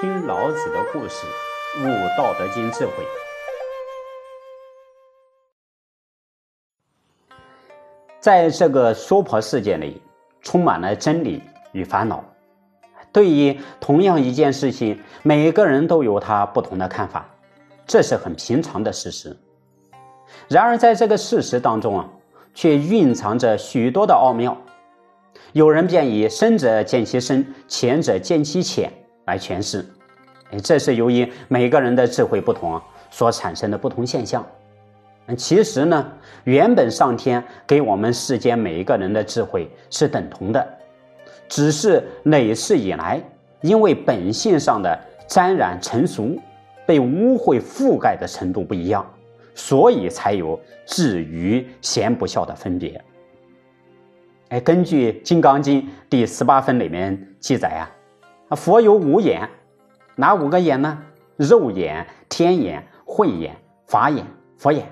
听老子的故事，悟《道德经》智慧。在这个娑婆世界里，充满了真理与烦恼。对于同样一件事情，每个人都有他不同的看法，这是很平常的事实。然而，在这个事实当中啊，却蕴藏着许多的奥妙。有人便以“深者见其深，浅者见其浅”来诠释。哎，这是由于每个人的智慧不同所产生的不同现象。其实呢，原本上天给我们世间每一个人的智慧是等同的，只是累世以来，因为本性上的沾染成熟，被污秽覆盖的程度不一样，所以才有智愚贤不肖的分别。哎，根据《金刚经》第十八分里面记载啊，佛有五眼，哪五个眼呢？肉眼、天眼、慧眼、法眼、佛眼。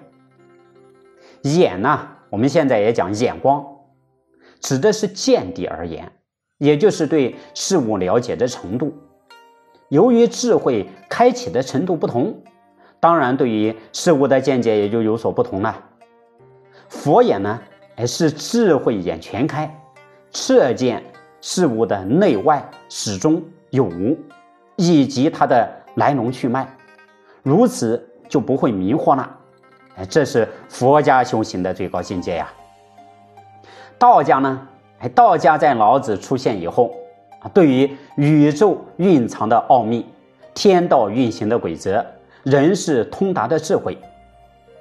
眼呢，我们现在也讲眼光，指的是见地而言，也就是对事物了解的程度。由于智慧开启的程度不同，当然对于事物的见解也就有所不同了。佛眼呢，哎是智慧眼全开，彻见事物的内外始终有无，以及它的来龙去脉，如此就不会迷惑了。哎，这是佛家修行的最高境界呀。道家呢？哎，道家在老子出现以后啊，对于宇宙蕴藏的奥秘、天道运行的规则、人世通达的智慧，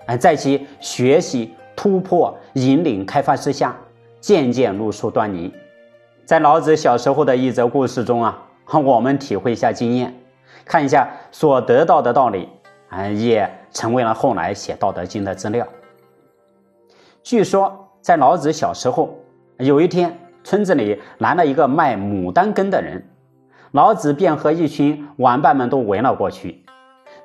哎，在其学习、突破、引领、开发之下，渐渐露出端倪。在老子小时候的一则故事中啊，我们体会一下经验，看一下所得到的道理。啊，也成为了后来写《道德经》的资料。据说，在老子小时候，有一天，村子里来了一个卖牡丹根的人，老子便和一群玩伴们都围了过去。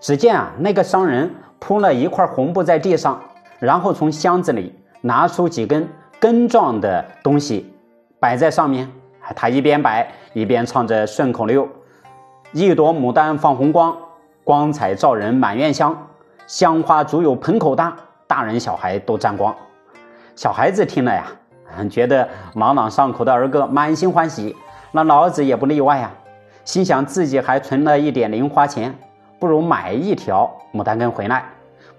只见啊，那个商人铺了一块红布在地上，然后从箱子里拿出几根根状的东西摆在上面。他一边摆一边唱着顺口溜：“一朵牡丹放红光。”光彩照人满院香，香花足有盆口大，大人小孩都沾光。小孩子听了呀，觉得朗朗上口的儿歌，满心欢喜。那老子也不例外呀，心想自己还存了一点零花钱，不如买一条牡丹根回来，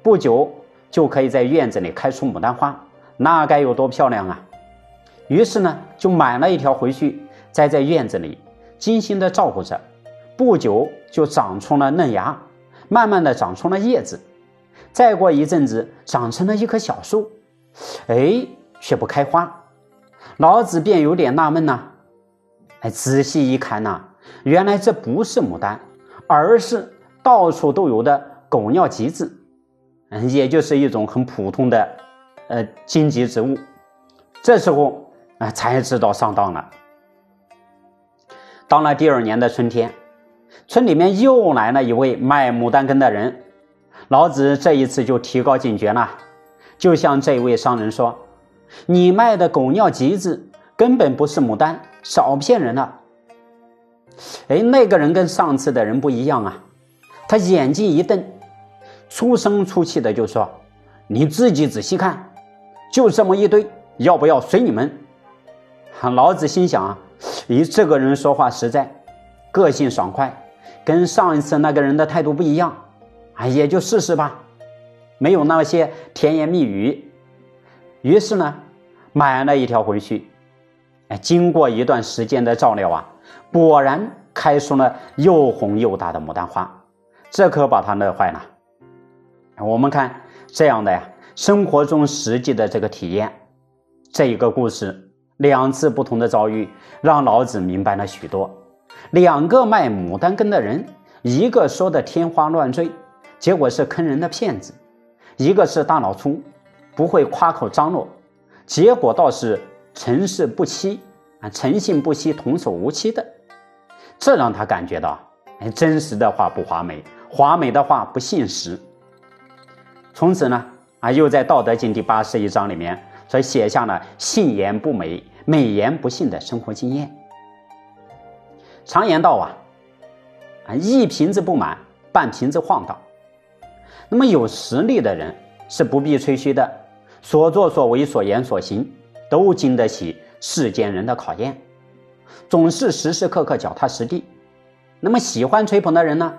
不久就可以在院子里开出牡丹花，那该有多漂亮啊！于是呢，就买了一条回去，栽在院子里，精心的照顾着。不久就长出了嫩芽，慢慢的长出了叶子，再过一阵子长成了一棵小树，哎，却不开花。老子便有点纳闷呐，哎，仔细一看呐，原来这不是牡丹，而是到处都有的狗尿棘子，嗯，也就是一种很普通的呃荆棘植物。这时候啊，才知道上当了。到了第二年的春天。村里面又来了一位卖牡丹根的人，老子这一次就提高警觉了，就向这位商人说：“你卖的狗尿橘子根本不是牡丹，少骗人了。”哎，那个人跟上次的人不一样啊，他眼睛一瞪，粗声粗气的就说：“你自己仔细看，就这么一堆，要不要随你们？”老子心想啊，咦，这个人说话实在。个性爽快，跟上一次那个人的态度不一样，啊，也就试试吧，没有那些甜言蜜语。于是呢，买了一条回去。哎，经过一段时间的照料啊，果然开出了又红又大的牡丹花，这可把他乐坏了。我们看这样的呀，生活中实际的这个体验，这一个故事，两次不同的遭遇，让老子明白了许多。两个卖牡丹根的人，一个说的天花乱坠，结果是坑人的骗子；一个是大脑粗，不会夸口张罗，结果倒是诚实不欺啊，诚信不欺，童叟无欺的。这让他感觉到，哎，真实的话不华美，华美的话不信实。从此呢，啊，又在《道德经》第八十一章里面，所写下了信言不美，美言不信的生活经验。常言道啊，啊，一瓶子不满，半瓶子晃荡。那么有实力的人是不必吹嘘的，所作所为、所言所行都经得起世间人的考验，总是时时刻刻脚踏实地。那么喜欢吹捧的人呢？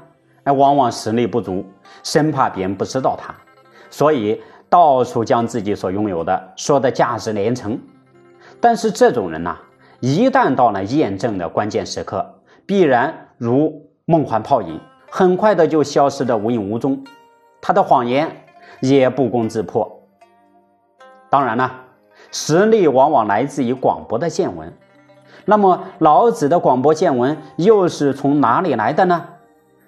哎，往往实力不足，生怕别人不知道他，所以到处将自己所拥有的说的价值连城。但是这种人呐，一旦到了验证的关键时刻，必然如梦幻泡影，很快的就消失的无影无踪。他的谎言也不攻自破。当然了，实力往往来自于广博的见闻。那么老子的广博见闻又是从哪里来的呢？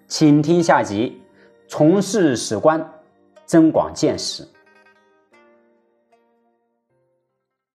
请听下集：从事史观，增广见识。